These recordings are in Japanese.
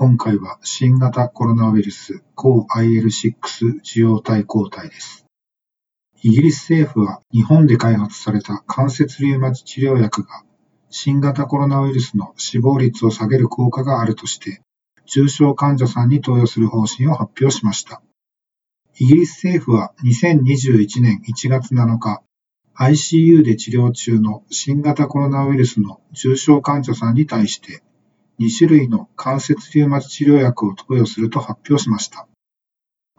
今回は新型コロナウイルス抗 IL6 受容体抗体です。イギリス政府は日本で開発された関節リウマチ治療薬が新型コロナウイルスの死亡率を下げる効果があるとして重症患者さんに投与する方針を発表しました。イギリス政府は2021年1月7日 ICU で治療中の新型コロナウイルスの重症患者さんに対して2種類の関節リウマチ治療薬を投与すると発表しました。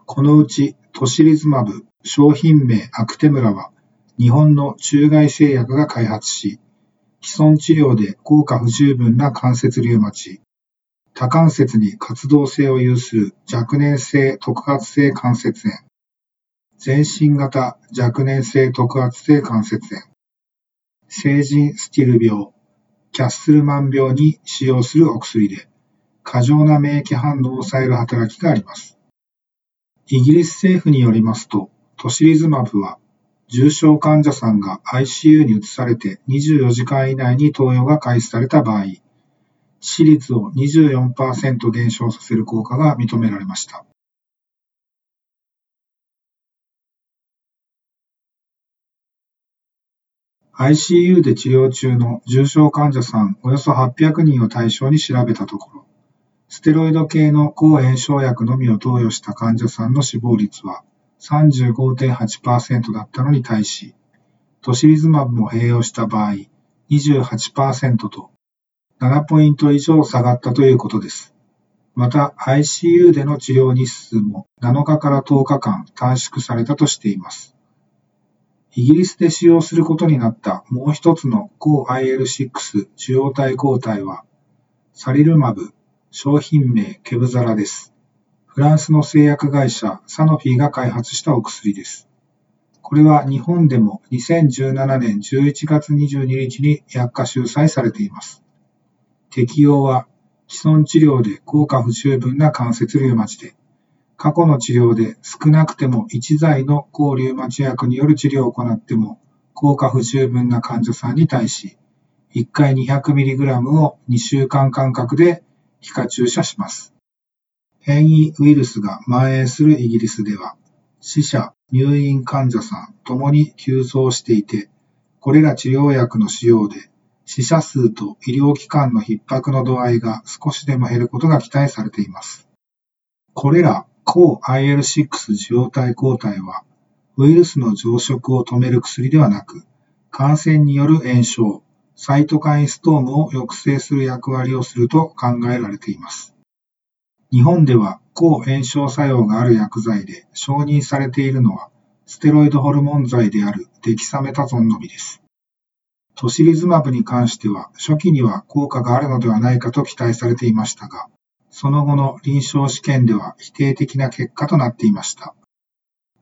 このうちトシリズマブ商品名アクテムラは日本の中外製薬が開発し、既存治療で効果不十分な関節リウマチ、多関節に活動性を有する若年性特発性関節炎、全身型若年性特発性関節炎、成人スティル病、キャッスルマン病に使用するお薬で、過剰な免疫反応を抑える働きがあります。イギリス政府によりますと、トシリズマブは、重症患者さんが ICU に移されて24時間以内に投与が開始された場合、致死率を24%減少させる効果が認められました。ICU で治療中の重症患者さんおよそ800人を対象に調べたところ、ステロイド系の抗炎症薬のみを投与した患者さんの死亡率は35.8%だったのに対し、トシリズマブも併用した場合28%と7ポイント以上下がったということです。また ICU での治療日数も7日から10日間短縮されたとしています。イギリスで使用することになったもう一つの抗 IL6 受容体抗体は、サリルマブ、商品名ケブザラです。フランスの製薬会社サノフィが開発したお薬です。これは日本でも2017年11月22日に薬価収載されています。適用は既存治療で効果不十分な関節リウマチで、過去の治療で少なくても1剤の抗リウマチ薬による治療を行っても効果不十分な患者さんに対し、1回 200mg を2週間間隔で皮下注射します。変異ウイルスが蔓延するイギリスでは、死者、入院患者さんともに急増していて、これら治療薬の使用で死者数と医療機関の逼迫の度合いが少しでも減ることが期待されています。これら抗 IL6 受容体抗体は、ウイルスの増殖を止める薬ではなく、感染による炎症、サイトカインストームを抑制する役割をすると考えられています。日本では抗炎症作用がある薬剤で承認されているのは、ステロイドホルモン剤であるデキサメタゾンのみです。トシリズマブに関しては初期には効果があるのではないかと期待されていましたが、その後の臨床試験では否定的な結果となっていました。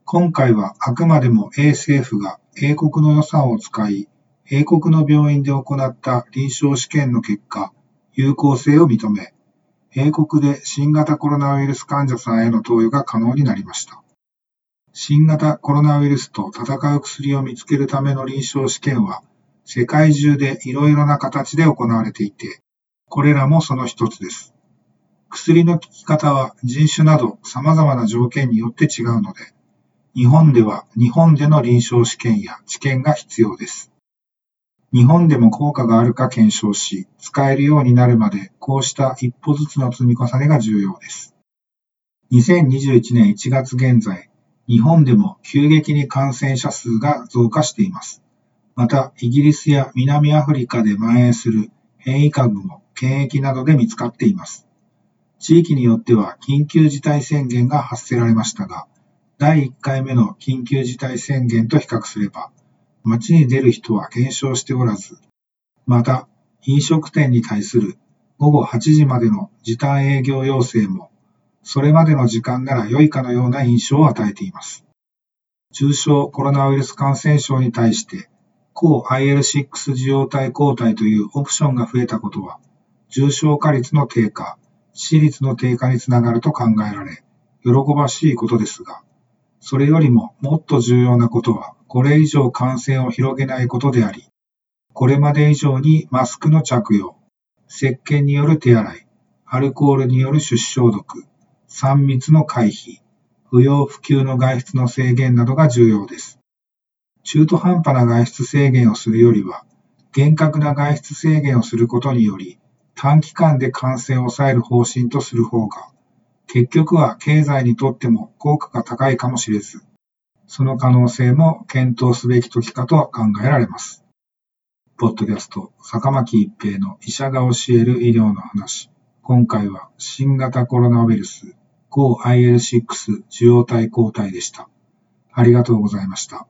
今回はあくまでも A 政府が英国の予算を使い、英国の病院で行った臨床試験の結果、有効性を認め、英国で新型コロナウイルス患者さんへの投与が可能になりました。新型コロナウイルスと戦う薬を見つけるための臨床試験は、世界中でいろいろな形で行われていて、これらもその一つです。薬の効き方は人種など様々な条件によって違うので、日本では日本での臨床試験や治験が必要です。日本でも効果があるか検証し、使えるようになるまで、こうした一歩ずつの積み重ねが重要です。2021年1月現在、日本でも急激に感染者数が増加しています。また、イギリスや南アフリカで蔓延する変異株も検疫などで見つかっています。地域によっては緊急事態宣言が発せられましたが、第1回目の緊急事態宣言と比較すれば、街に出る人は減少しておらず、また、飲食店に対する午後8時までの時短営業要請も、それまでの時間なら良いかのような印象を与えています。重症コロナウイルス感染症に対して、抗 IL6 受容体抗体というオプションが増えたことは、重症化率の低下、致死率の低下につながると考えられ、喜ばしいことですが、それよりももっと重要なことは、これ以上感染を広げないことであり、これまで以上にマスクの着用、石鹸による手洗い、アルコールによる出消毒、3密の回避、不要不急の外出の制限などが重要です。中途半端な外出制限をするよりは、厳格な外出制限をすることにより、短期間で感染を抑える方針とする方が、結局は経済にとっても効果が高いかもしれず、その可能性も検討すべき時かと考えられます。ポッドキャスト、坂巻一平の医者が教える医療の話。今回は新型コロナウイルス GO-IL6 受容体抗体でした。ありがとうございました。